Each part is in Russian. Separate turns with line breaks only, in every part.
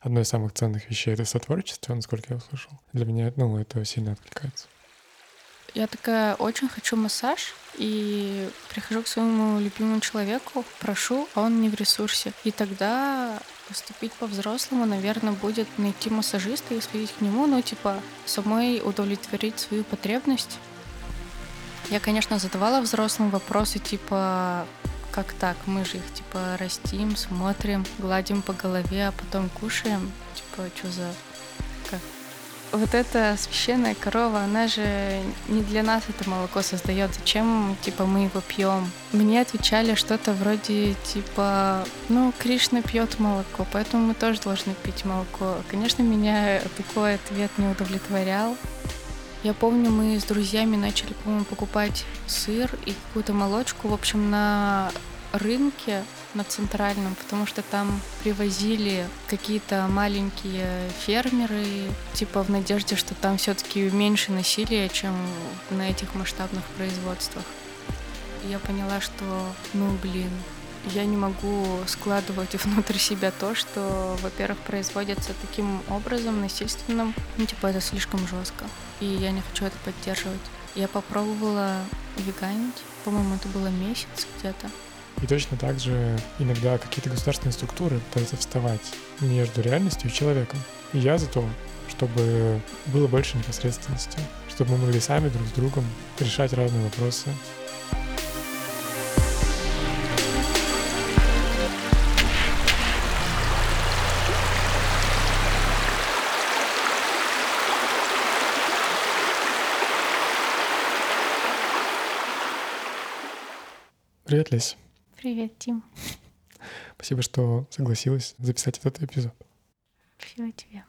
Одно из самых ценных вещей — это сотворчество, насколько я услышал. Для меня, ну, это сильно откликается.
Я такая, очень хочу массаж, и прихожу к своему любимому человеку, прошу, а он не в ресурсе. И тогда поступить по-взрослому, наверное, будет найти массажиста и сходить к нему, ну, типа, самой удовлетворить свою потребность. Я, конечно, задавала взрослым вопросы, типа, как так? Мы же их, типа, растим, смотрим, гладим по голове, а потом кушаем. Типа, что за... Как? вот эта священная корова, она же не для нас это молоко создает. Зачем, типа, мы его пьем? Мне отвечали что-то вроде, типа, ну, Кришна пьет молоко, поэтому мы тоже должны пить молоко. Конечно, меня такой ответ не удовлетворял. Я помню, мы с друзьями начали, по-моему, покупать сыр и какую-то молочку, в общем, на рынке на центральном, потому что там привозили какие-то маленькие фермеры, типа в надежде, что там все-таки меньше насилия, чем на этих масштабных производствах. Я поняла, что, ну блин, я не могу складывать внутрь себя то, что, во-первых, производится таким образом, насильственным, ну, типа, это слишком жестко. И я не хочу это поддерживать. Я попробовала веганить, по-моему, это было месяц где-то.
И точно так же иногда какие-то государственные структуры пытаются вставать между реальностью и человеком. И я за то, чтобы было больше непосредственности, чтобы мы могли сами друг с другом решать разные вопросы, Привет, Лесь.
Привет, Тим.
Спасибо, что согласилась записать этот эпизод.
Спасибо тебе.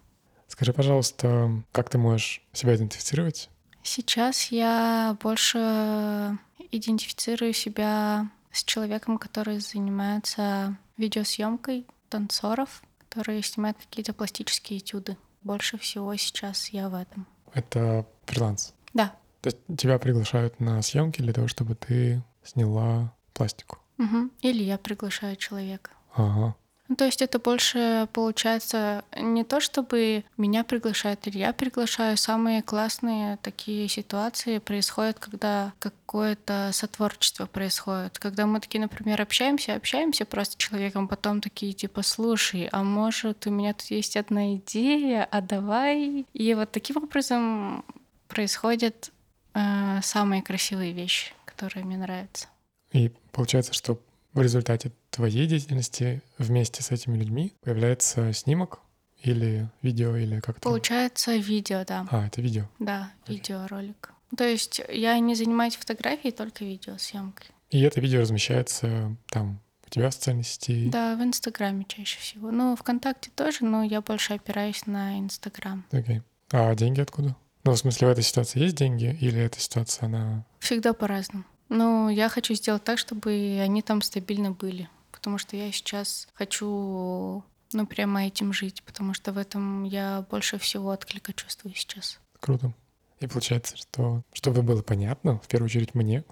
Скажи, пожалуйста, как ты можешь себя идентифицировать?
Сейчас я больше идентифицирую себя с человеком, который занимается видеосъемкой танцоров, которые снимают какие-то пластические этюды. Больше всего сейчас я в этом.
Это фриланс?
Да.
То есть тебя приглашают на съемки для того, чтобы ты сняла пластику?
Угу. Или я приглашаю человека.
Ага.
Ну, то есть это больше получается не то, чтобы меня приглашают или я приглашаю. Самые классные такие ситуации происходят, когда какое-то сотворчество происходит. Когда мы такие, например, общаемся, общаемся просто с человеком, потом такие типа, слушай, а может у меня тут есть одна идея, а давай. И вот таким образом происходят э, самые красивые вещи, которые мне нравятся.
И получается, что в результате твоей деятельности вместе с этими людьми появляется снимок или видео, или как-то?
Получается видео, да.
А, это видео?
Да, видеоролик. То есть я не занимаюсь фотографией, только видеосъемкой.
И это видео размещается там у тебя в социальной сети?
Да, в Инстаграме чаще всего. Ну, ВКонтакте тоже, но я больше опираюсь на Инстаграм.
Окей. А деньги откуда? Ну, в смысле, в этой ситуации есть деньги или эта ситуация, она...
Всегда по-разному. Ну, я хочу сделать так, чтобы они там стабильно были, потому что я сейчас хочу, ну, прямо этим жить, потому что в этом я больше всего отклика чувствую сейчас.
Круто. И получается, что, чтобы было понятно, в первую очередь мне,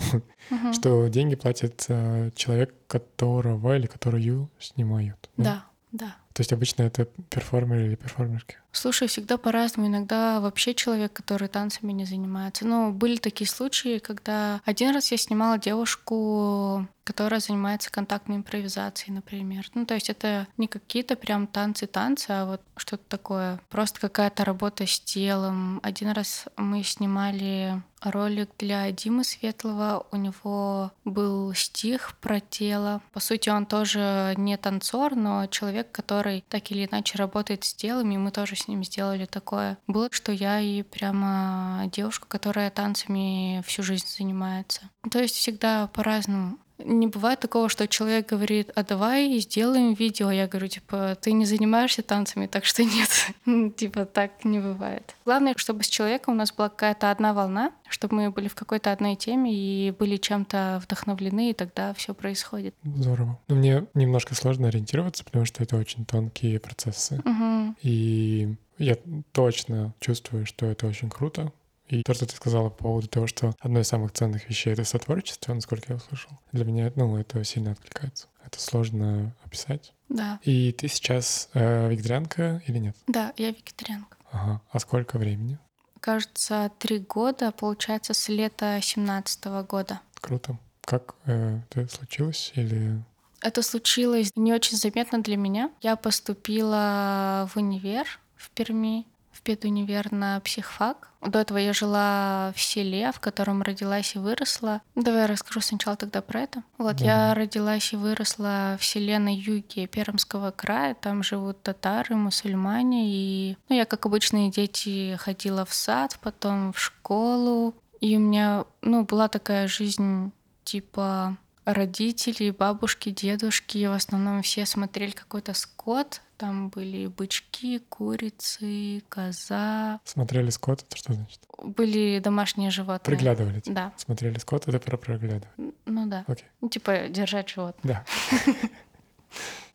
uh-huh. что деньги платит э, человек, которого или которую снимают.
Да, да. да.
То есть обычно это перформер или перформерки?
Слушай, всегда по-разному. Иногда вообще человек, который танцами не занимается. Ну, были такие случаи, когда один раз я снимала девушку, которая занимается контактной импровизацией, например. Ну, то есть это не какие-то прям танцы-танцы, а вот что-то такое. Просто какая-то работа с телом. Один раз мы снимали ролик для Димы Светлого. У него был стих про тело. По сути, он тоже не танцор, но человек, который так или иначе работает с телом, и мы тоже с ним сделали такое. Было, что я и прямо девушка, которая танцами всю жизнь занимается. То есть всегда по-разному. Не бывает такого, что человек говорит, а давай сделаем видео. Я говорю, типа, ты не занимаешься танцами, так что нет. Ну, типа, так не бывает. Главное, чтобы с человеком у нас была какая-то одна волна, чтобы мы были в какой-то одной теме и были чем-то вдохновлены, и тогда все происходит.
Здорово. Но мне немножко сложно ориентироваться, потому что это очень тонкие процессы.
Угу.
И я точно чувствую, что это очень круто, и то, что ты сказала по поводу того, что одно из самых ценных вещей — это сотворчество, насколько я услышал, для меня, ну, это сильно откликается. это сложно описать.
Да.
И ты сейчас э, вегетарианка или нет?
Да, я вегетарианка.
Ага. А сколько времени?
Кажется, три года, получается, с лета семнадцатого года.
Круто. Как э, это случилось? Или
Это случилось не очень заметно для меня. Я поступила в универ в Перми, педунивер на психфак. До этого я жила в селе, в котором родилась и выросла. Давай я расскажу сначала тогда про это. Вот, я родилась и выросла в селе на юге Пермского края. Там живут татары, мусульмане. И ну, я, как обычные дети, ходила в сад, потом в школу. И у меня, ну, была такая жизнь типа родители, бабушки, дедушки, в основном все смотрели какой-то скот. Там были бычки, курицы, коза.
смотрели скот? Это что значит?
Были домашние животные.
Приглядывали. типа?
Да,
Смотрели скот, это про проглядывать.
ну да.
Окей.
Ну, типа держать животных.
Да.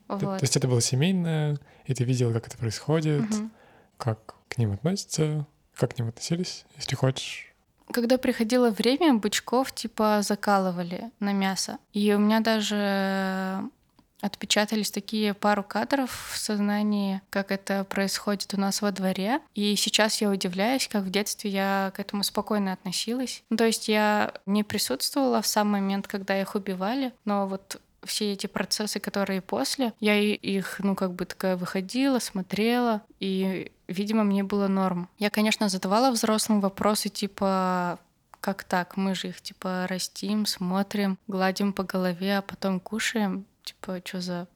То-
Вот.
То есть это было семейное, и ты видела, как это происходит, как к ним относятся, как к ним относились, если хочешь.
Когда приходило время, бычков типа закалывали на мясо. И у меня даже отпечатались такие пару кадров в сознании, как это происходит у нас во дворе. И сейчас я удивляюсь, как в детстве я к этому спокойно относилась. Ну, то есть я не присутствовала в сам момент, когда их убивали, но вот все эти процессы, которые после, я их, ну, как бы такая выходила, смотрела, и, видимо, мне было норм. Я, конечно, задавала взрослым вопросы типа как так? Мы же их типа растим, смотрим, гладим по голове, а потом кушаем. Типа, что за...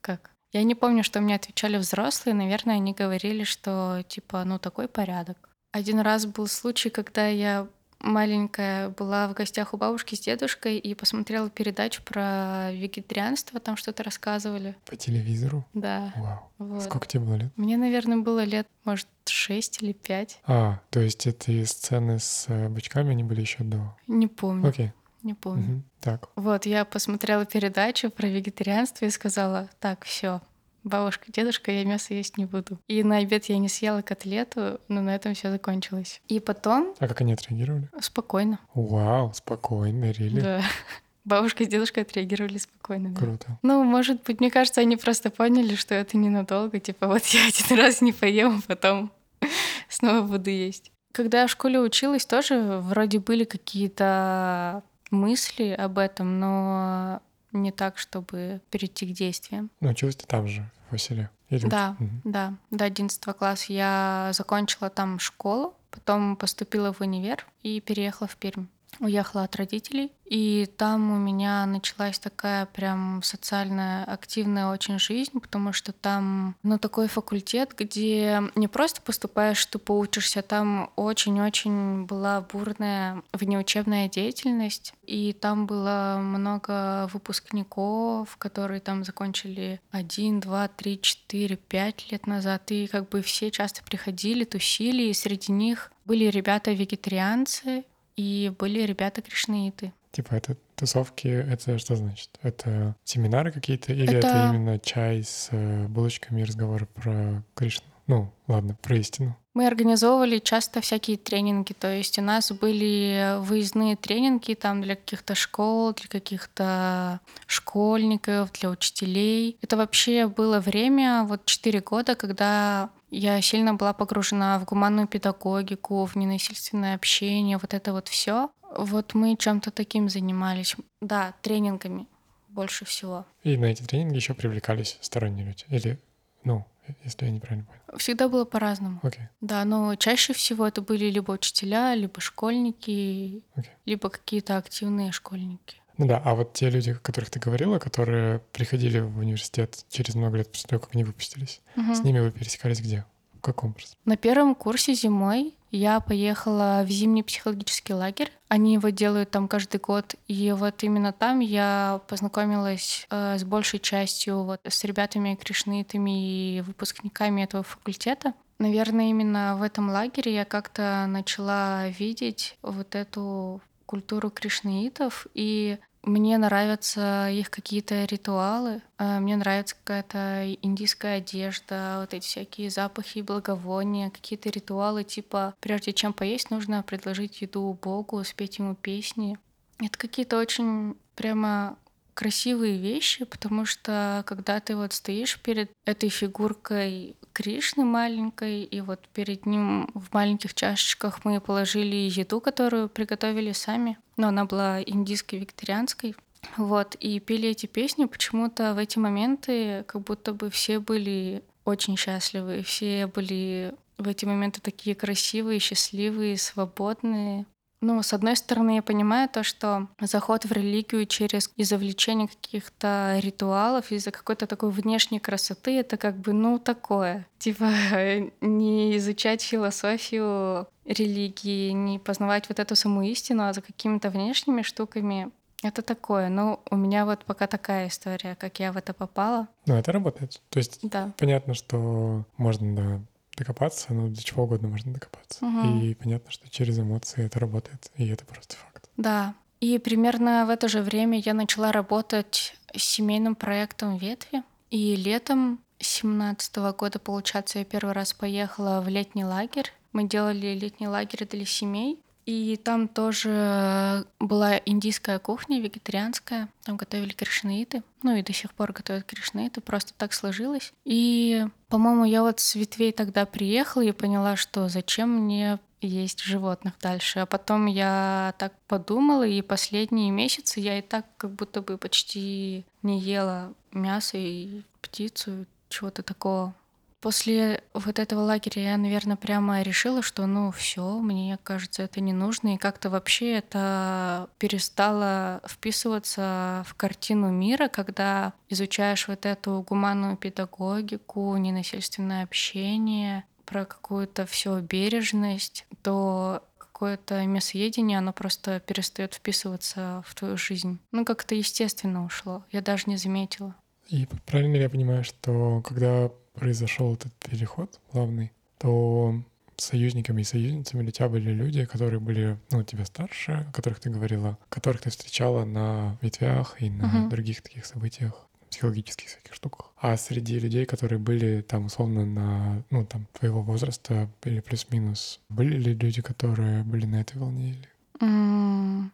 Как? Я не помню, что мне отвечали взрослые. Наверное, они говорили, что типа, ну такой порядок. Один раз был случай, когда я маленькая была в гостях у бабушки с дедушкой и посмотрела передачу про вегетарианство, там что-то рассказывали.
По телевизору?
Да.
Вау.
Вот.
Сколько тебе было лет?
Мне, наверное, было лет, может, шесть или пять.
А, то есть эти сцены с э, бычками, они были еще до.
Не помню.
Окей.
Не помню.
Мгм. Так.
Вот, я посмотрела передачу про вегетарианство и сказала, так, все, бабушка, дедушка, я мясо есть не буду. И на обед я не съела котлету, но на этом все закончилось. И потом
А как они отреагировали?
спокойно.
Вау, спокойно, рили.
Да. Бабушка с дедушкой отреагировали спокойно. да.
Круто.
Ну, может быть, мне кажется, они просто поняли, что это ненадолго. Типа, вот я один раз не поем, а потом снова буду есть. Когда я в школе училась, тоже вроде были какие-то мысли об этом, но не так, чтобы перейти к действиям.
Ну, училась ты там же, в? Или уч-
Да,
Мгм.
да. До 11 класса я закончила там школу, потом поступила в универ и переехала в Пермь. Уехала от родителей, и там у меня началась такая прям социальная активная очень жизнь, потому что там, ну, такой факультет, где не просто поступаешь, что поучишься, там очень-очень была бурная внеучебная деятельность, и там было много выпускников, которые там закончили один, два, три, четыре, пять лет назад, и как бы все часто приходили, тусили, и среди них были ребята-вегетарианцы, и были ребята-кришнаиты.
Типа это тусовки, это что значит? Это семинары какие-то или это,
Это-
именно чай с э, булочками и разговоры про Кришну? Ну, ладно, про истину.
Мы организовывали часто всякие тренинги, то есть у нас были выездные тренинги там для каких-то школ, для каких-то школьников, для учителей. Это вообще было время, вот 4 года, когда я сильно была погружена в гуманную педагогику, в ненасильственное общение, вот это вот все. Вот мы чем-то таким занимались. Да, тренингами больше всего.
И на эти тренинги еще привлекались сторонние люди. Или, ну, если я неправильно понял.
Всегда было по-разному.
Окей.
Да, но чаще всего это были либо учителя, либо школьники,
Окей.
либо какие-то активные школьники.
Ну да, а вот те люди, о которых ты говорила, которые приходили в университет через много лет после того, как они выпустились,
Мгм.
с ними вы пересекались где? В каком просто?
На первом курсе зимой я поехала в зимний психологический лагерь. Они его делают там каждый год. И вот именно там я познакомилась э, с большей частью вот с ребятами кришнаитами и выпускниками этого факультета. Наверное, именно в этом лагере я как-то начала видеть вот эту культуру кришнаитов и мне нравятся их какие-то ритуалы, э, мне нравится какая-то индийская одежда, вот эти всякие запахи, благовония, какие-то ритуалы типа прежде чем поесть, нужно предложить еду Богу, спеть ему песни. Это какие-то очень прямо красивые вещи, потому что когда ты вот стоишь перед этой фигуркой Кришны маленькой, и вот перед ним в маленьких чашечках мы положили еду, которую приготовили сами, но она была индийской, викторианской, вот, и пели эти песни, почему-то в эти моменты как будто бы все были очень счастливы, все были в эти моменты такие красивые, счастливые, свободные. Ну, с одной стороны, я понимаю то, что заход в религию через изовлечение каких-то ритуалов из-за какой-то такой внешней красоты, это как бы, ну, такое. Типа не изучать философию религии, не познавать вот эту саму истину, а за какими-то внешними штуками это такое. Ну, у меня вот пока такая история, как я в это попала.
Ну, это работает. То есть
да.
понятно, что можно да, докопаться, но до чего угодно можно докопаться.
Угу.
И понятно, что через эмоции это работает, и это просто факт.
Да. И примерно в это же время я начала работать с семейным проектом «Ветви». И летом 17 года, получается, я первый раз поехала в летний лагерь. Мы делали летний лагерь для семей. И там тоже была индийская кухня, вегетарианская. Там готовили кришнаиты. Ну и до сих пор готовят кришнаиты. Просто так сложилось. И, по-моему, я вот с ветвей тогда приехала и поняла, что зачем мне есть животных дальше. А потом я так подумала, и последние месяцы я и так как будто бы почти не ела мясо и птицу, чего-то такого. После вот этого лагеря я, наверное, прямо решила, что ну все, мне кажется, это не нужно. И как-то вообще это перестало вписываться в картину мира, когда изучаешь вот эту гуманную педагогику, ненасильственное общение, про какую-то все бережность, то какое-то мясоедение, оно просто перестает вписываться в твою жизнь. Ну, как-то естественно ушло. Я даже не заметила.
И правильно я понимаю, что когда произошел этот переход плавный, то союзниками и союзницами для тебя были люди, которые были, ну, тебя старше, о которых ты говорила, которых ты встречала на ветвях и на uh-huh. других таких событиях, психологических всяких штуках. А среди людей, которые были там условно на, ну, там, твоего возраста или плюс-минус, были ли люди, которые были на этой волне или?
Mm.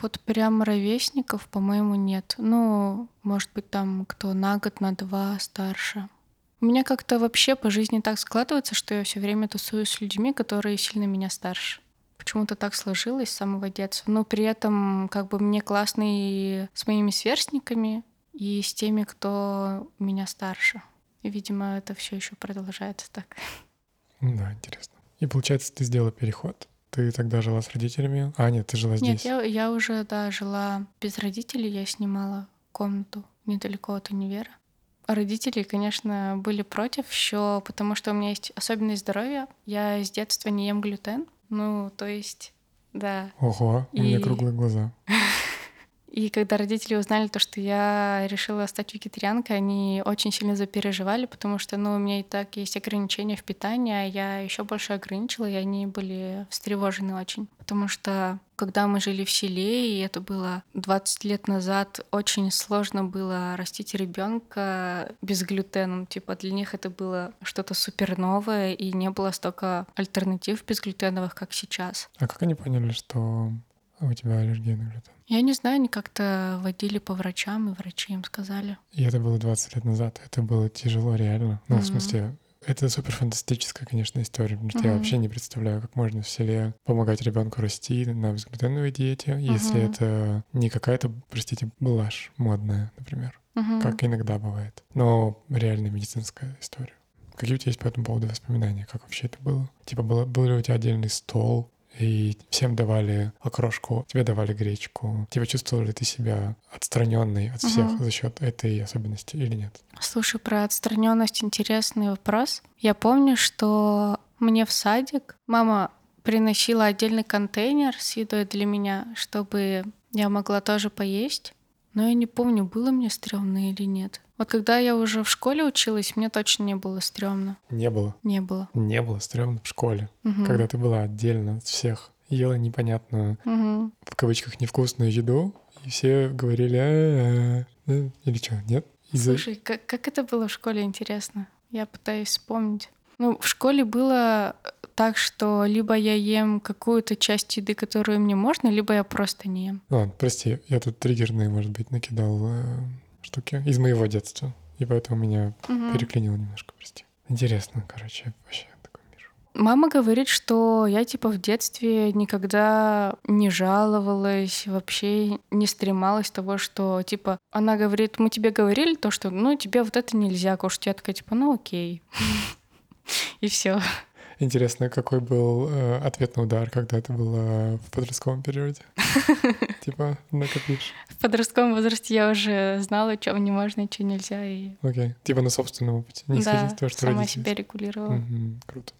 Вот прям ровесников, по-моему, нет. Ну, может быть, там кто на год, на два старше. У меня как-то вообще по жизни так складывается, что я все время тусуюсь с людьми, которые сильно меня старше. Почему-то так сложилось с самого детства. Но при этом как бы мне классно и с моими сверстниками, и с теми, кто меня старше. И, видимо, это все еще продолжается так.
Да, интересно. И получается, ты сделала переход. Ты тогда жила с родителями? А, нет, ты жила здесь.
Нет, я, я уже, да, жила без родителей. Я снимала комнату недалеко от универа. Родители, конечно, были против еще, потому что у меня есть особенность здоровья. Я с детства не ем глютен. Ну, то есть, да.
Ого, у меня круглые глаза.
И когда родители узнали то, что я решила стать вегетарианкой, они очень сильно запереживали, потому что, ну, у меня и так есть ограничения в питании, а я еще больше ограничила, и они были встревожены очень. Потому что когда мы жили в селе, и это было 20 лет назад, очень сложно было растить ребенка без глютена. Типа для них это было что-то супер новое, и не было столько альтернатив безглютеновых, как сейчас.
А как они поняли, что у тебя аллергия на глютен?
Я не знаю, они как-то водили по врачам, и врачи им сказали.
И это было 20 лет назад. Это было тяжело, реально. Ну, mm-hmm. в смысле, это супер фантастическая, конечно, история, потому что mm-hmm. я вообще не представляю, как можно в селе помогать ребенку расти на безглютеновой диете, mm-hmm. если это не какая-то, простите, блажь модная, например, mm-hmm. как иногда бывает, но реальная медицинская история. Какие у тебя есть по этому поводу воспоминания? Как вообще это было? Типа, было, был ли у тебя отдельный стол, и всем давали окрошку, тебе давали гречку. Типа чувствовал ли ты себя отстраненной от всех угу. за счет этой особенности или нет?
Слушай, про отстраненность интересный вопрос. Я помню, что мне в садик мама приносила отдельный контейнер с едой для меня, чтобы я могла тоже поесть. Но я не помню, было мне стрёмно или нет. Вот когда я уже в школе училась, мне точно не было стрёмно.
Не было?
Не было.
Не было стрёмно в школе.
Угу.
Когда ты была отдельно от всех, ела непонятную,
угу.
в кавычках, невкусную еду, и все говорили а -а или что, нет?
Из-за... Слушай, как, как это было в школе, интересно? Я пытаюсь вспомнить. Ну, в школе было так, что либо я ем какую-то часть еды, которую мне можно, либо я просто не ем.
Ладно, прости, я тут триггерные, может быть, накидал э, штуки из моего детства. И поэтому меня
Мгм.
переклинило немножко, прости. Интересно, короче, вообще такой мир.
Мама говорит, что я типа в детстве никогда не жаловалась, вообще не стремалась того, что типа она говорит, мы тебе говорили то, что ну тебе вот это нельзя кушать. Я такая типа, ну окей. И все.
Интересно, какой был э, ответный удар, когда это было в подростковом периоде? Типа, накопишь.
В подростковом возрасте я уже знала, что не можно что нельзя, и
Окей. Типа на собственном опыте. Не исходя из того, что
сама себя регулировала.
Круто.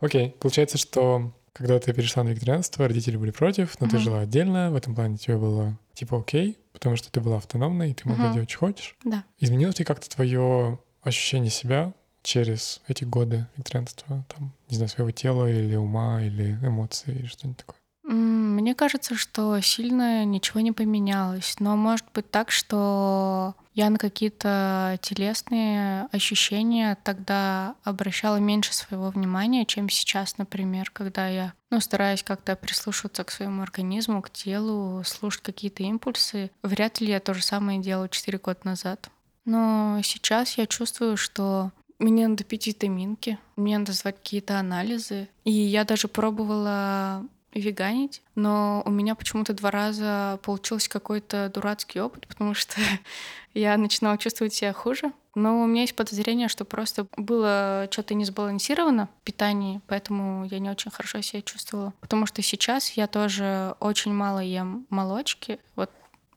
Окей, получается, что когда ты перешла на вегетарианство, родители были против, но ты
Мгм.
жила отдельно, в этом плане тебе было типа окей, потому что ты была автономной, и ты могла
Мгм.
делать, что хочешь.
Да.
Изменилось ли как-то твое ощущение себя через эти годы вегетарианства? Там, не знаю, своего тела или ума, или эмоций, или что-нибудь такое?
Мне кажется, что сильно ничего не поменялось, но может быть так, что я на какие-то телесные ощущения тогда обращала меньше своего внимания, чем сейчас, например, когда я ну, стараюсь как-то прислушиваться к своему организму, к телу, слушать какие-то импульсы. Вряд ли я то же самое делала 4 года назад. Но сейчас я чувствую, что мне надо пить витаминки, мне надо сдавать какие-то анализы. И я даже пробовала веганить, но у меня почему-то два раза получился какой-то дурацкий опыт, потому что я начинала чувствовать себя хуже. Но у меня есть подозрение, что просто было что-то не сбалансировано в питании, поэтому я не очень хорошо себя чувствовала. Потому что сейчас я тоже очень мало ем молочки. Вот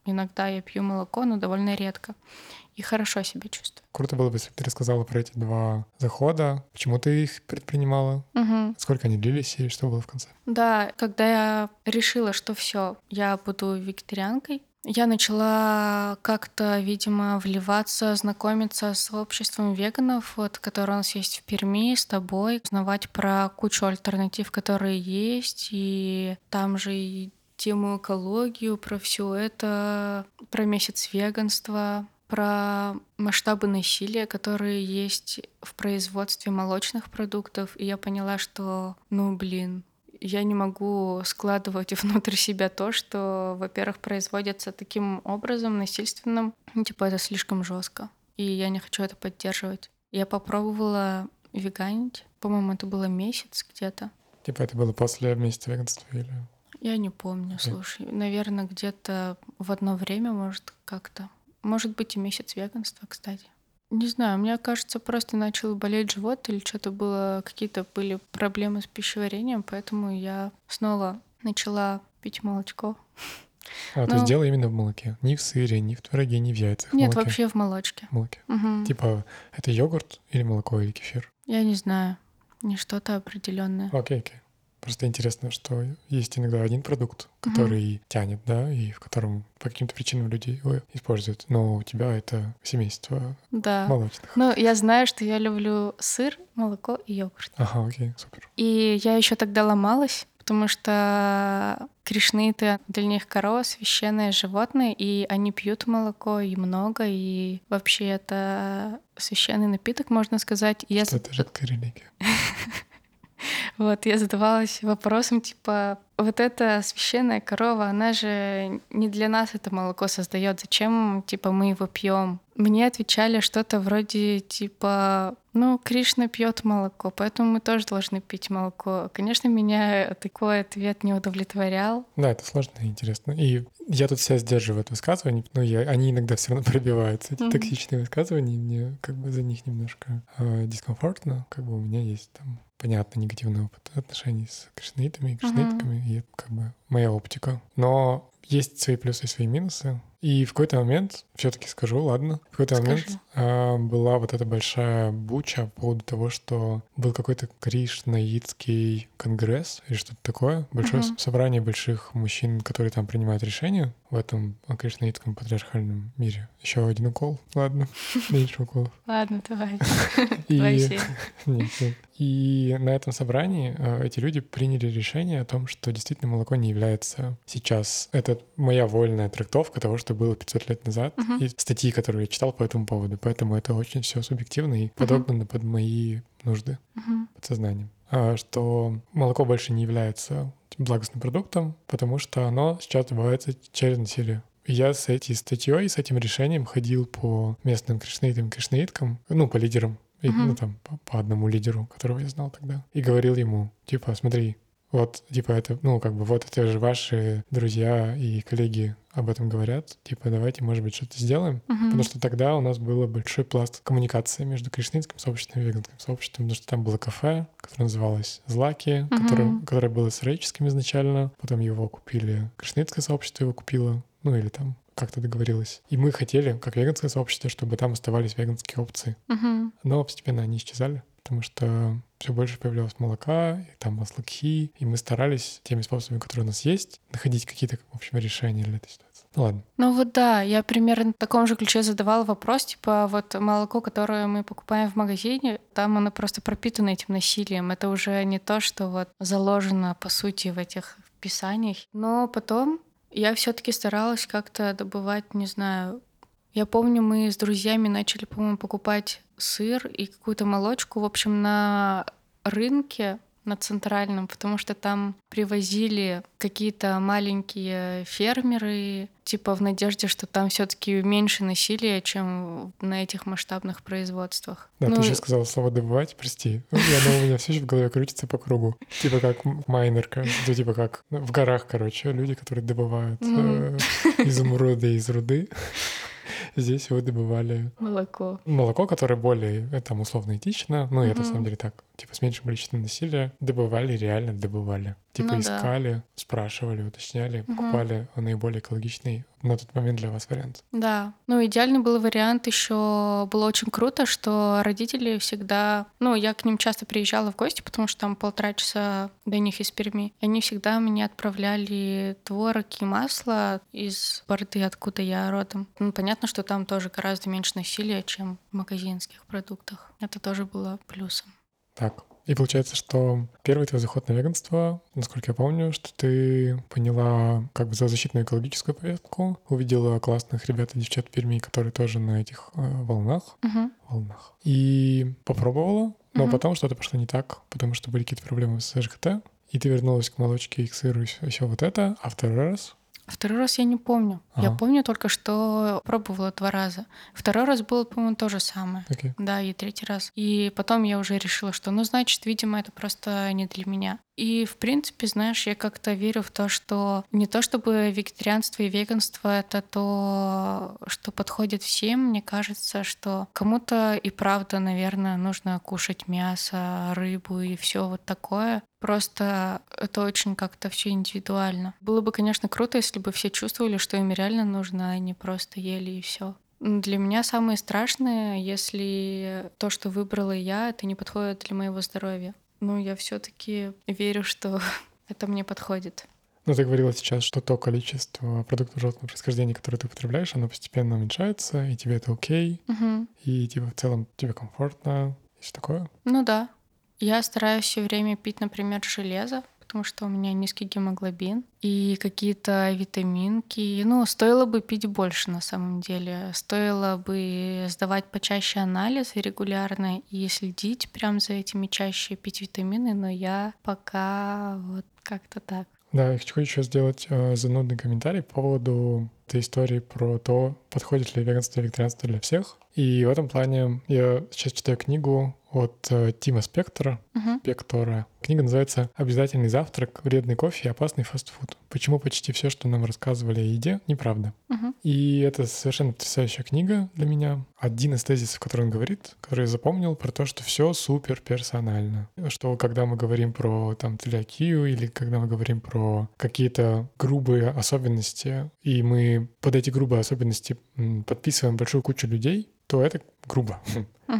иногда я пью молоко, но довольно редко. И хорошо себя чувствую.
Круто было бы, если бы ты рассказала про эти два захода, почему ты их предпринимала,
Мгм.
сколько они длились и что было в конце.
Да, когда я решила, что все, я буду вегетарианкой, я начала как-то, видимо, вливаться, знакомиться с сообществом веганов, вот, которое у нас есть в Перми, с тобой, узнавать про кучу альтернатив, которые есть, и там же и тему экологию, про все это, про месяц веганства, про масштабы насилия, которые есть в производстве молочных продуктов. И я поняла, что, ну, блин, я не могу складывать внутрь себя то, что, во-первых, производится таким образом, насильственным. Ну, типа, это слишком жестко. И я не хочу это поддерживать. Я попробовала веганить. По-моему, это было месяц где-то.
Типа это было после месяца веганства или...
Я не помню, слушай. Наверное, где-то в одно время, может, как-то. Может быть, и месяц веганства, кстати. Не знаю, мне кажется, просто начал болеть живот или что-то было, какие-то были проблемы с пищеварением, поэтому я снова начала пить молочко.
А, то
Ну-
есть дело именно в молоке. Не в сыре, не в твороге, не в яйцах.
Нет,
молоке.
вообще в молочке.
В молоке.
Мгм.
Типа это йогурт или молоко или кефир?
Я не знаю, не что-то определенное.
Окей, окей. Просто интересно, что есть иногда один продукт, который тянет, да, и в котором по каким-то причинам люди его используют. Но у тебя это семейство
Да.
молочных.
Ну, я знаю, что я люблю сыр, молоко и йогурт.
Ага, окей, супер.
И я еще тогда ломалась, потому что кришниты для них корова священное животное, и они пьют молоко и много, и вообще это священный напиток, можно сказать. Я
Что
за-
это жидкая религия.
Вот, я задавалась вопросом, типа, вот эта священная корова, она же не для нас это молоко создает. Зачем, типа, мы его пьем? Мне отвечали что-то вроде, типа, ну, Кришна пьет молоко, поэтому мы тоже должны пить молоко. Конечно, меня такой ответ не удовлетворял.
Да, это сложно и интересно. И я тут себя сдерживаю от высказываний, но я, они иногда все равно пробиваются. Эти
Мгм.
токсичные высказывания, и мне как бы за них немножко э, дискомфортно. Как бы у меня есть там понятно негативный опыт отношений с кришнаитами и кришнаитками, и как бы моя оптика. Но есть свои плюсы и свои минусы. И в какой-то момент, все-таки скажу, ладно, в какой-то момент а, была вот эта большая буча по поводу того, что был какой-то кришнаитский конгресс или что-то такое, большое
Мгм.
собрание больших мужчин, которые там принимают решения в этом кришнаитском патриархальном мире. Еще один укол. Ладно, меньше уколов.
Ладно, давай.
И на этом собрании э, эти люди приняли решение о том, что действительно молоко не является сейчас. Это моя вольная трактовка того, что было 500 лет назад, uh-huh. и статьи, которые я читал по этому поводу. Поэтому это очень все субъективно и подогнано uh-huh. под мои нужды, uh-huh. подсознанием. А, что молоко больше не является благостным продуктом, потому что оно сейчас добывается через насилие. Я с этой статьей, с этим решением ходил по местным кришнаитам и кришнаиткам, ну, по лидерам и, uh-huh. ну, там, по, по одному лидеру, которого я знал тогда. И говорил ему, типа, смотри, вот, типа, это, ну, как бы, вот это же ваши друзья и коллеги об этом говорят. Типа, давайте, может быть, что-то сделаем. Uh-huh. Потому что тогда у нас был большой пласт коммуникации между кришнаитским сообществом и веганским сообществом, потому что там было кафе, которое называлось Злаки, uh-huh. которое, которое было сыреческим изначально. Потом его купили, кришнаитское сообщество его купило. Ну, или там как-то договорилась. И мы хотели, как веганское сообщество, чтобы там оставались веганские опции.
Угу.
Но постепенно они исчезали, потому что все больше появлялось молока, и там маслаки, и мы старались теми способами, которые у нас есть, находить какие-то, в общем, решения для этой ситуации. Ну ладно.
Ну вот да, я примерно в таком же ключе задавала вопрос, типа вот молоко, которое мы покупаем в магазине, там оно просто пропитано этим насилием. Это уже не то, что вот заложено, по сути, в этих писаниях. Но потом я все-таки старалась как-то добывать, не знаю. Я помню, мы с друзьями начали, по-моему, покупать сыр и какую-то молочку, в общем, на рынке на центральном, потому что там привозили какие-то маленькие фермеры, типа в надежде, что там все-таки меньше насилия, чем на этих масштабных производствах.
Да, ну, ты сейчас сказала слово добывать, прости. Ну, оно у меня все еще в голове крутится по кругу. Типа как майнер, ну, типа как в горах, короче, люди, которые добывают э, изумруды из руды. Здесь вы добывали...
Молоко.
Молоко, которое более, э, там, условно этично, ну, это, на самом деле, так, типа, с меньшим количеством насилия, добывали, реально добывали. Типа, ну, искали, да. спрашивали, уточняли, угу. покупали наиболее экологичный на тот момент для вас вариант.
Да. Ну, идеальный был вариант еще было очень круто, что родители всегда... Ну, я к ним часто приезжала в гости, потому что там полтора часа до них из Перми. И они всегда мне отправляли творог и масло из Борды, откуда я родом. Ну, понятно, что там тоже гораздо меньше насилия, чем в магазинских продуктах. Это тоже было плюсом.
Так, и получается, что первый твой заход на веганство, насколько я помню, что ты поняла как бы за защитную экологическую повестку, увидела классных ребят и девчат в Перми, которые тоже на этих э, волнах,
uh-huh.
волнах, и попробовала, но uh-huh. потом что-то пошло не так, потому что были какие-то проблемы с ЖКТ, и ты вернулась к молочке и к сыру все вот это, а второй раз
Второй раз я не помню. Ага. Я помню только, что пробовала два раза. Второй раз было, по-моему, то же самое.
Okay.
Да, и третий раз. И потом я уже решила, что, ну, значит, видимо, это просто не для меня. И, в принципе, знаешь, я как-то верю в то, что не то чтобы вегетарианство и веганство — это то, что подходит всем. Мне кажется, что кому-то и правда, наверное, нужно кушать мясо, рыбу и все вот такое. Просто это очень как-то все индивидуально. Было бы, конечно, круто, если бы все чувствовали, что им реально нужно, а не просто ели и все. Для меня самое страшное, если то, что выбрала я, это не подходит для моего здоровья. Ну, я все-таки верю, что это мне подходит.
Ну, ты говорила сейчас, что то количество продуктов животного происхождения, которые ты употребляешь, оно постепенно уменьшается, и тебе это окей,
угу.
и типа в целом тебе комфортно, и все такое?
Ну да. Я стараюсь все время пить, например, железо, потому что у меня низкий гемоглобин и какие-то витаминки. Ну, стоило бы пить больше на самом деле. Стоило бы сдавать почаще анализы регулярно и следить прям за этими чаще, пить витамины, но я пока вот как-то так.
Да, я хочу еще сделать э, занудный комментарий по поводу этой истории про то, подходит ли веганство и вегетарианство для всех. И в этом плане я сейчас читаю книгу от э, Тима Спектора,
uh-huh.
Спектора. Книга называется «Обязательный завтрак, вредный кофе и опасный фастфуд. Почему почти все, что нам рассказывали о еде, неправда».
Uh-huh.
И это совершенно потрясающая книга для меня. Один из тезисов, который он говорит, который я запомнил, про то, что все супер персонально. Что когда мы говорим про там целиакию или когда мы говорим про какие-то грубые особенности, и мы под эти грубые особенности подписываем большую кучу людей, то это грубо.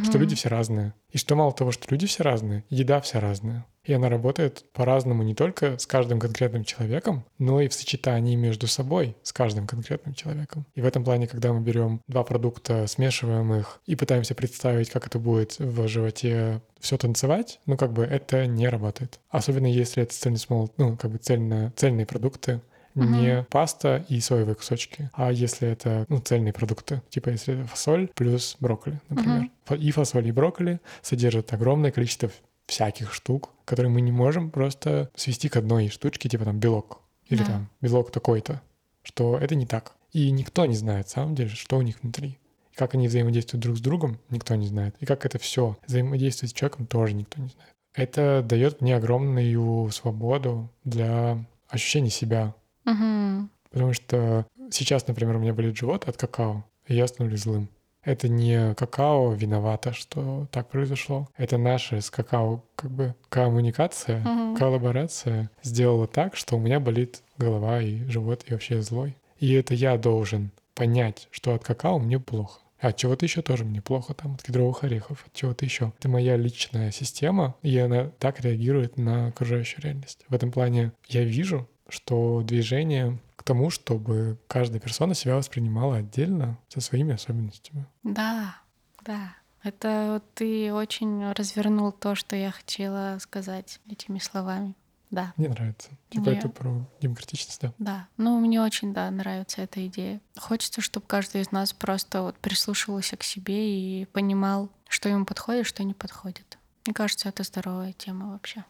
Что люди все разные. И что мало того, что люди все разные, еда вся разная. И она работает по-разному не только с каждым конкретным человеком, но и в сочетании между собой с каждым конкретным человеком. И в этом плане, когда мы берем два продукта, смешиваем их и пытаемся представить, как это будет в животе все танцевать, ну как бы это не работает. Особенно если это цельный смол, ну как бы цельно, цельные продукты, не паста и соевые кусочки, а если это ну, цельные продукты, типа если это фасоль плюс брокколи, например. И фасоль, и брокколи содержат огромное количество всяких штук, которые мы не можем просто свести к одной штучке, типа там белок или да. там белок такой-то, что это не так. И никто не знает, на самом деле, что у них внутри. И как они взаимодействуют друг с другом, никто не знает. И как это все взаимодействует с человеком, тоже никто не знает. Это дает мне огромную свободу для ощущения себя,
Угу.
Потому что сейчас, например, у меня болит живот от какао, и я становлюсь злым. Это не какао виновато, что так произошло. Это наша с какао как бы коммуникация,
угу.
коллаборация сделала так, что у меня болит голова и живот, и вообще злой. И это я должен понять, что от какао мне плохо. А от чего-то еще тоже мне плохо, там, от кедровых орехов, от чего-то еще. Это моя личная система, и она так реагирует на окружающую реальность. В этом плане я вижу, что движение к тому, чтобы каждая персона себя воспринимала отдельно со своими особенностями.
Да, да. Это ты очень развернул то, что я хотела сказать этими словами. Да.
Мне нравится. Типа мне... это про демократичность, да?
Да. Ну, мне очень, да, нравится эта идея. Хочется, чтобы каждый из нас просто вот прислушивался к себе и понимал, что ему подходит, что не подходит. Мне кажется, это здоровая тема вообще.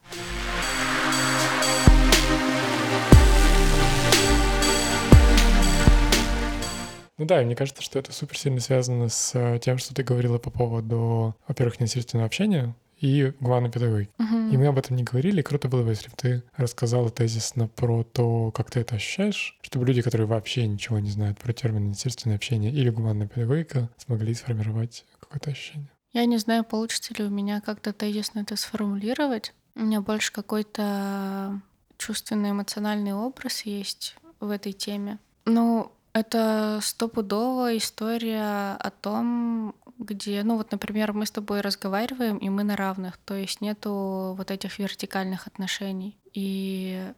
Ну да, и мне кажется, что это супер сильно связано с э, тем, что ты говорила по поводу, во-первых, ненасильственного общения и гуманной педагогики.
Uh-huh.
И мы об этом не говорили. Круто было бы, если бы ты рассказала тезисно про то, как ты это ощущаешь, чтобы люди, которые вообще ничего не знают про термин ненасильственное общение или гуманная педагогика, смогли сформировать какое-то ощущение.
Я не знаю, получится ли у меня как-то тезисно это сформулировать. У меня больше какой-то чувственный эмоциональный образ есть в этой теме. Ну, это стопудовая история о том, где, ну вот, например, мы с тобой разговариваем, и мы на равных, то есть нету вот этих вертикальных отношений. И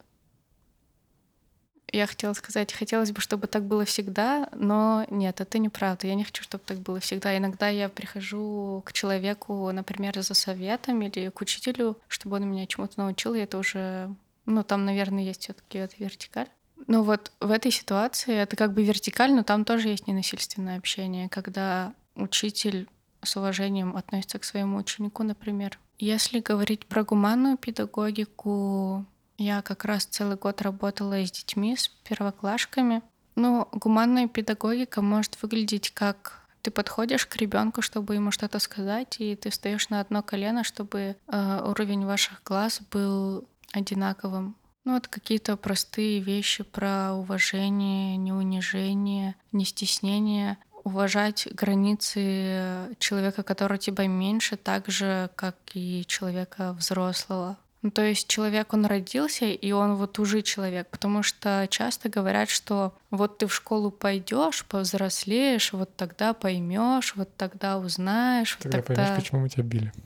я хотела сказать, хотелось бы, чтобы так было всегда, но нет, это неправда. Я не хочу, чтобы так было всегда. Иногда я прихожу к человеку, например, за советом или к учителю, чтобы он меня чему-то научил, и это уже, ну, там, наверное, есть все таки эта вертикаль. Ну вот в этой ситуации это как бы вертикаль, но там тоже есть ненасильственное общение, когда учитель с уважением относится к своему ученику, например. Если говорить про гуманную педагогику, я как раз целый год работала с детьми, с первоклашками. Ну, гуманная педагогика может выглядеть как ты подходишь к ребенку, чтобы ему что-то сказать, и ты встаешь на одно колено, чтобы э, уровень ваших глаз был одинаковым. Ну, вот какие-то простые вещи про уважение, неунижение, не стеснение, уважать границы человека, который тебя меньше, так же, как и человека взрослого. Ну, то есть человек, он родился, и он вот уже человек, потому что часто говорят, что вот ты в школу пойдешь, повзрослеешь, вот тогда поймешь, вот тогда узнаешь.
Тогда, вот тогда... поймешь, почему мы тебя били.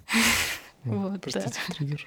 Вот, Простите, триггер.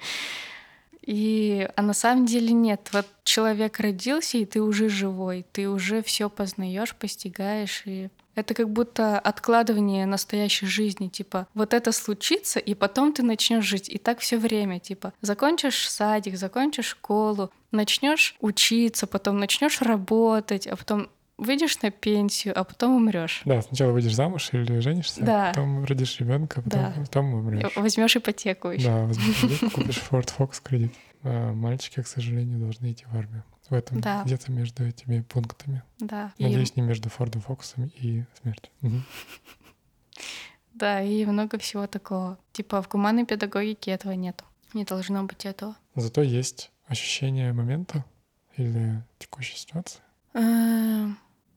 И, а на самом деле нет. Вот человек родился, и ты уже живой, ты уже все познаешь, постигаешь, и это как будто откладывание настоящей жизни, типа вот это случится, и потом ты начнешь жить. И так все время, типа закончишь садик, закончишь школу, начнешь учиться, потом начнешь работать, а потом выйдешь на пенсию, а потом умрешь.
Да, сначала выйдешь замуж или женишься,
да.
потом родишь ребенка, потом, да. потом умрешь.
Возьмешь ипотеку еще.
Да, возьмешь ипотеку, купишь Ford Fox кредит. А мальчики, к сожалению, должны идти в армию. В этом да. где-то между этими пунктами.
Да.
Надеюсь, и... не между Фордом Фокусом и смертью. Угу.
Да, и много всего такого. Типа в гуманной педагогике этого нет. Не должно быть этого.
Зато есть ощущение момента или текущей ситуации.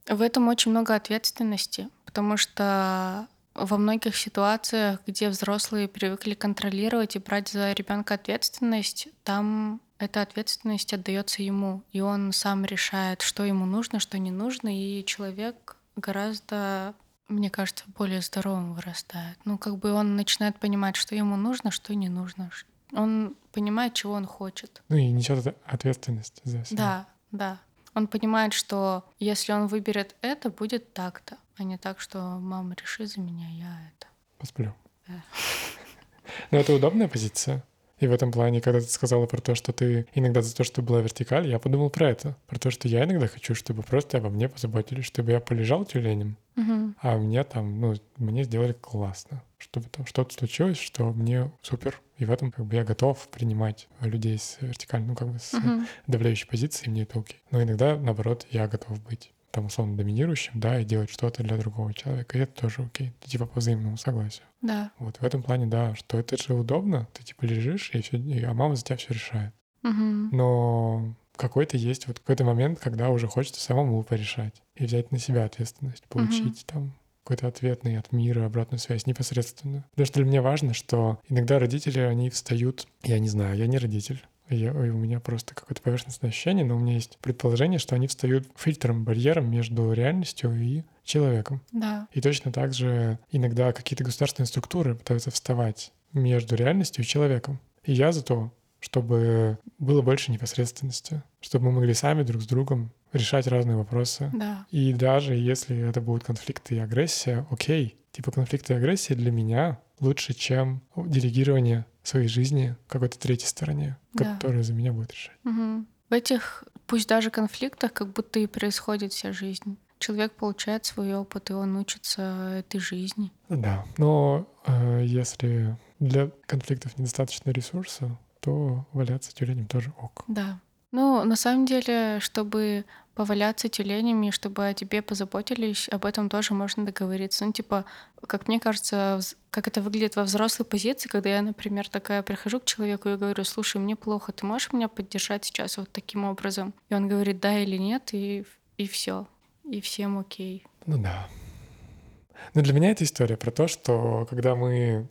В этом очень много ответственности, потому что во многих ситуациях, где взрослые привыкли контролировать и брать за ребенка ответственность, там эта ответственность отдается ему, и он сам решает, что ему нужно, что не нужно, и человек гораздо, мне кажется, более здоровым вырастает. Ну, как бы он начинает понимать, что ему нужно, что не нужно, Он понимает, чего он хочет.
Ну и несет ответственность за себя.
Да, да. Он понимает, что если он выберет это, будет так-то, а не так, что мама, реши за меня, я это.
Посплю.
Да.
Но это удобная позиция. И в этом плане, когда ты сказала про то, что ты иногда за то, что была вертикаль, я подумал про это. Про то, что я иногда хочу, чтобы просто обо мне позаботились, чтобы я полежал тюленем,
Угу.
а мне там, ну, мне сделали классно. Чтобы там что-то случилось, что мне супер. И в этом как бы я готов принимать людей с вертикальной, ну, как бы с
Угу.
давляющей позиции, мне это окей. Но иногда, наоборот, я готов быть там, условно, доминирующим, да, и делать что-то для другого человека. И это тоже окей. Типа по взаимному согласию.
Да.
Вот в этом плане, да, что это же удобно, ты типа лежишь, и все, а мама за тебя все решает.
Угу.
Но какой-то есть вот какой-то момент, когда уже хочется самому порешать и взять на себя ответственность, получить там какой-то ответный от мира обратную связь непосредственно. Потому что для меня важно, что иногда родители, они встают, я не знаю, я не родитель, и у меня просто какое-то поверхностное ощущение, но у меня есть предположение, что они встают фильтром, барьером между реальностью и человеком.
Да.
И точно так же иногда какие-то государственные структуры пытаются вставать между реальностью и человеком. И я за то, чтобы было больше непосредственности, чтобы мы могли сами друг с другом решать разные вопросы.
Да.
И даже если это будут конфликты и агрессия, окей. Типа конфликты и агрессия для меня лучше, чем делегирование своей жизни какой-то третьей стороне,
Да.
которая за меня будет решать.
Мгм. В этих, пусть даже конфликтах, как будто и происходит вся жизнь. Человек получает свой опыт, и он учится этой жизни.
Да, но э, если для конфликтов недостаточно ресурса, то валяться тюленем тоже ок.
Да. Ну, на самом деле, чтобы поваляться тюленями, чтобы о тебе позаботились, об этом тоже можно договориться. Ну, типа, как мне кажется, как это выглядит во взрослой позиции, когда я, например, такая прихожу к человеку и говорю, слушай, мне плохо, ты можешь меня поддержать сейчас вот таким образом? И он говорит, да или нет, и, и все. И всем окей.
Ну да. Но для меня эта история про то, что когда мы...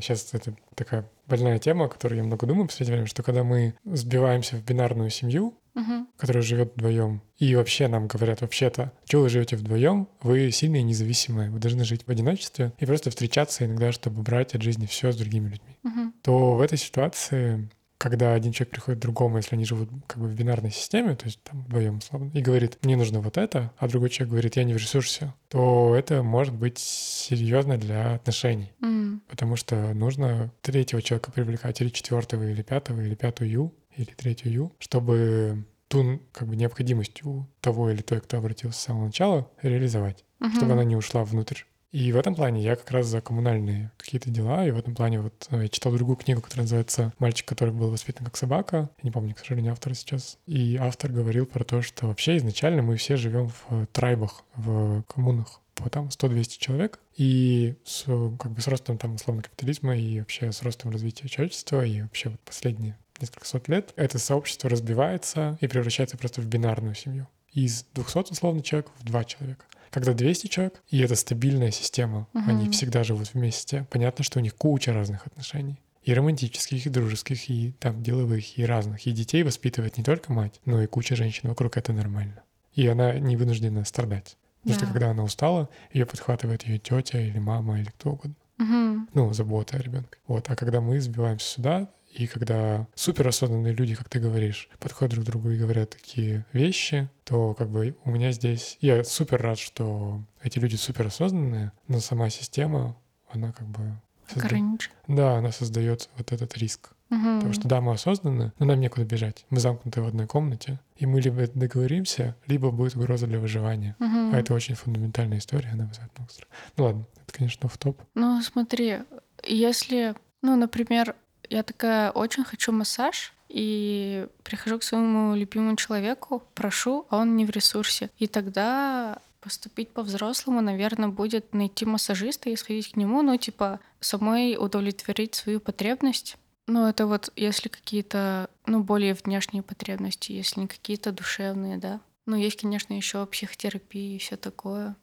сейчас это такая больная тема, о которой я много думаю в последнее время, что когда мы сбиваемся в бинарную семью,
Мгм.
которая живет вдвоем, и вообще нам говорят, вообще-то, что вы живете вдвоем, вы сильные и независимые, вы должны жить в одиночестве и просто встречаться иногда, чтобы брать от жизни все с другими людьми.
Мгм.
то в этой ситуации, когда один человек приходит к другому, если они живут как бы в бинарной системе, то есть там вдвоем условно, и говорит, мне нужно вот это, а другой человек говорит, я не в ресурсе, то это может быть серьезно для отношений.
М.
Потому что нужно третьего человека привлекать, или четвертого, или пятого, или пятую ю, или третью ю, чтобы ту как бы необходимость у того или той, кто обратился с самого начала, реализовать,
Мгм.
чтобы она не ушла внутрь. И в этом плане я как раз за коммунальные какие-то дела, и в этом плане вот э, я читал другую книгу, которая называется «Мальчик, который был воспитан как собака». Я не помню, к сожалению, автора сейчас. И автор говорил про то, что вообще изначально мы все живем в э, трайбах, в коммунах по там 100-200 человек. И с, э, как бы с ростом там условно капитализма и вообще с ростом развития человечества и вообще вот последние несколько сот лет это сообщество разбивается и превращается просто в бинарную семью. Из 200 условно человек в два человека. Когда 200 человек, и это стабильная система,
Мгм.
они всегда живут вместе, понятно, что у них куча разных отношений. И романтических, и дружеских, и там деловых, и разных. И детей воспитывает не только мать, но и куча женщин вокруг, это нормально. И она не вынуждена страдать. Потому что
Да.
когда она устала, ее подхватывает ее тетя или мама или кто угодно.
Мгм.
Ну, забота о ребенке. Вот. А когда мы сбиваемся сюда, и когда суперосознанные люди, как ты говоришь, подходят друг к другу и говорят такие вещи, то как бы у меня здесь... Я супер рад, что эти люди суперосознанные, но сама система, она как бы... созда-. Да, она создает вот этот риск.
Мгм.
Потому что да, мы осознанны, но нам некуда бежать. Мы замкнуты в одной комнате, и мы либо договоримся, либо будет угроза для выживания.
Мгм.
А это очень фундаментальная история, она вызывает много страха. Ну ладно, это, конечно, в топ.
Ну, смотри, если, ну, например, я такая очень хочу массаж, и прихожу к своему любимому человеку, прошу, а он не в ресурсе. И тогда поступить по-взрослому, наверное, будет найти массажиста и сходить к нему, ну, типа, самой удовлетворить свою потребность. Ну, это вот если какие-то, ну, более внешние потребности, если не какие-то душевные, да. Ну, есть, конечно, еще психотерапия и все такое.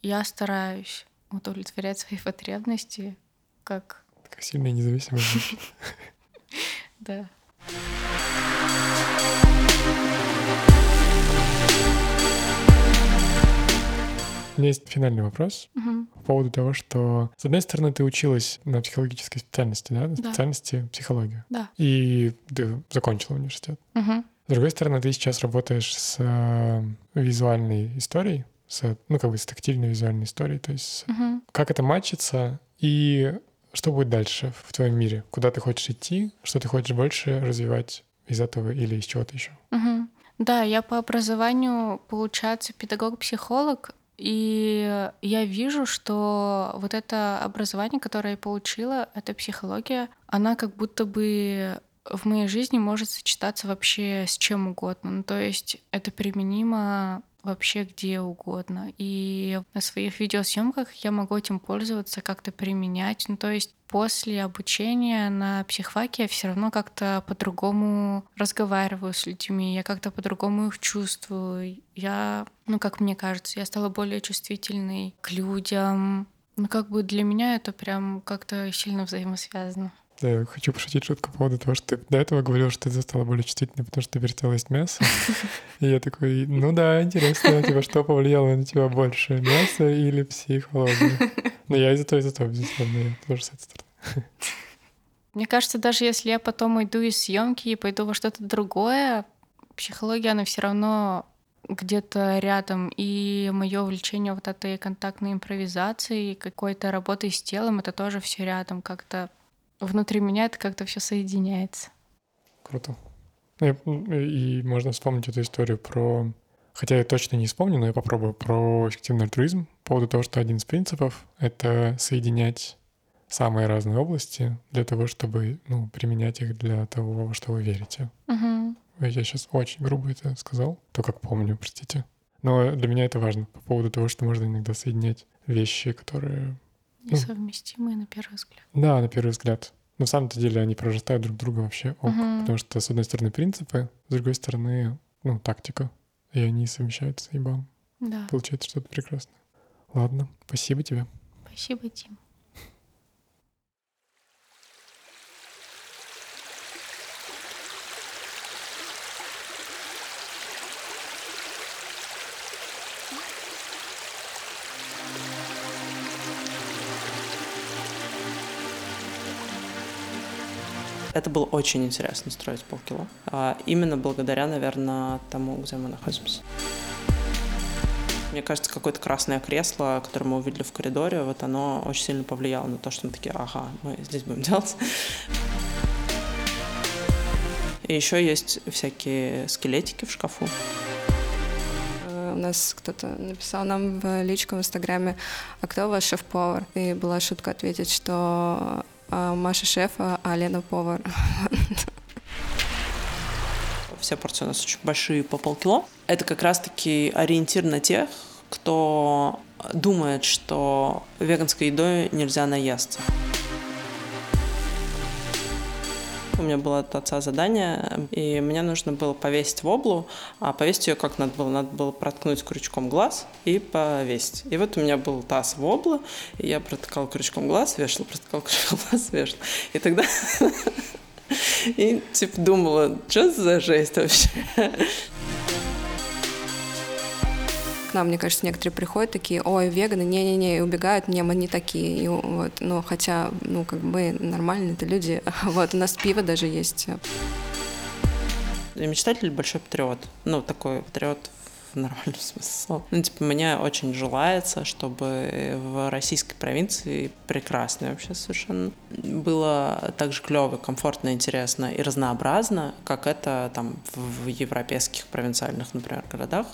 Я стараюсь удовлетворять свои потребности, как,
Такая сильная независимая женщина.
да.
У меня есть финальный вопрос
Мгм.
по поводу того, что, с одной стороны, ты училась на психологической специальности, да, на
Да.
специальности психология,
Да.
и ты закончила университет.
Мгм.
С другой стороны, ты сейчас работаешь с э, визуальной историей, с, ну, как бы с тактильной визуальной историей, то есть
Мгм.
как это матчится и что будет дальше в твоем мире, куда ты хочешь идти, что ты хочешь больше развивать из этого или из чего-то еще.
Мгм. Да, я по образованию, получается, педагог-психолог, и я вижу, что вот это образование, которое я получила, это психология, она как будто бы в моей жизни может сочетаться вообще с чем угодно. Ну, то есть это применимо вообще где угодно. И на своих видеосъемках я могу этим пользоваться, как-то применять. Ну, то есть после обучения на психфаке я все равно как-то по-другому разговариваю с людьми, я как-то по-другому их чувствую. Я, ну, как мне кажется, я стала более чувствительной к людям. Ну, как бы для меня это прям как-то сильно взаимосвязано.
Да, я хочу пошутить шутку по поводу того, что ты до этого говорил, что ты стала более чувствительной, потому что ты перестала есть мясо. И я такой, ну да, интересно, типа, что повлияло на тебя больше, мясо или психология? Ну, я из-за того, из-за того, безусловно, я тоже с этой стороны.
Мне кажется, даже если я потом уйду из съемки и пойду во что-то другое, психология, она все равно где-то рядом. И мое увлечение вот этой контактной импровизацией, какой-то работой с телом, это тоже все рядом. Как-то внутри меня это как-то все соединяется.
Круто. Ну, я- И можно вспомнить эту историю про... Хотя я точно не вспомню, но я попробую про эффективный альтруизм. По поводу того, что один из принципов — это соединять самые разные области для того, чтобы ну, применять их для того, во что вы верите. Ой, Я сейчас очень грубо это сказал, то как помню, простите. Но для меня это важно по поводу того, что можно иногда соединять вещи, которые, Ну.
Несовместимые на первый взгляд.
да, на первый взгляд. Но на самом-то деле они прорастают друг друга вообще ок.
Мгм.
Потому что, с одной стороны, принципы, с другой стороны, ну, тактика. И они совмещаются, и бам,
Да.
получается что-то прекрасное. Ладно, спасибо тебе.
Спасибо, Тим.
Это было очень интересно строить полкило. А, Именно благодаря, наверное, тому, где мы находимся. Мне кажется, какое-то красное кресло, которое мы увидели в коридоре, вот оно очень сильно повлияло на то, что мы такие, ага, мы здесь будем делать. И еще есть всякие скелетики в шкафу.
Э, У нас кто-то написал нам в личку в Инстаграме, а кто ваш шеф-повар? И была шутка ответить, что Маша шеф, а Лена повар.
Все порции у нас очень большие, по полкило. Это как раз-таки ориентир на тех, кто думает, что веганской едой нельзя наесться. У меня было от отца задание, и мне нужно было повесить воблу, а повесить ее как надо было? Надо было проткнуть крючком глаз и повесить. И вот у меня был таз воблы, и я протыкала крючком глаз, вешала, протыкала крючком глаз, вешала. И тогда и типа думала, что за жесть вообще?
К нам, мне кажется, некоторые приходят такие, ой, веганы, не-не-не, и убегают, не, мы не такие. И вот, ну, хотя, ну, как бы нормальные это люди. Вот, у нас пиво даже есть.
Мечтатель большой патриот? Ну, такой патриот в нормальном смысле. Ну, типа, мне очень желается, чтобы в российской провинции, прекрасной вообще совершенно, было так же клево, комфортно, интересно и разнообразно, как это там в европейских провинциальных, например, городах.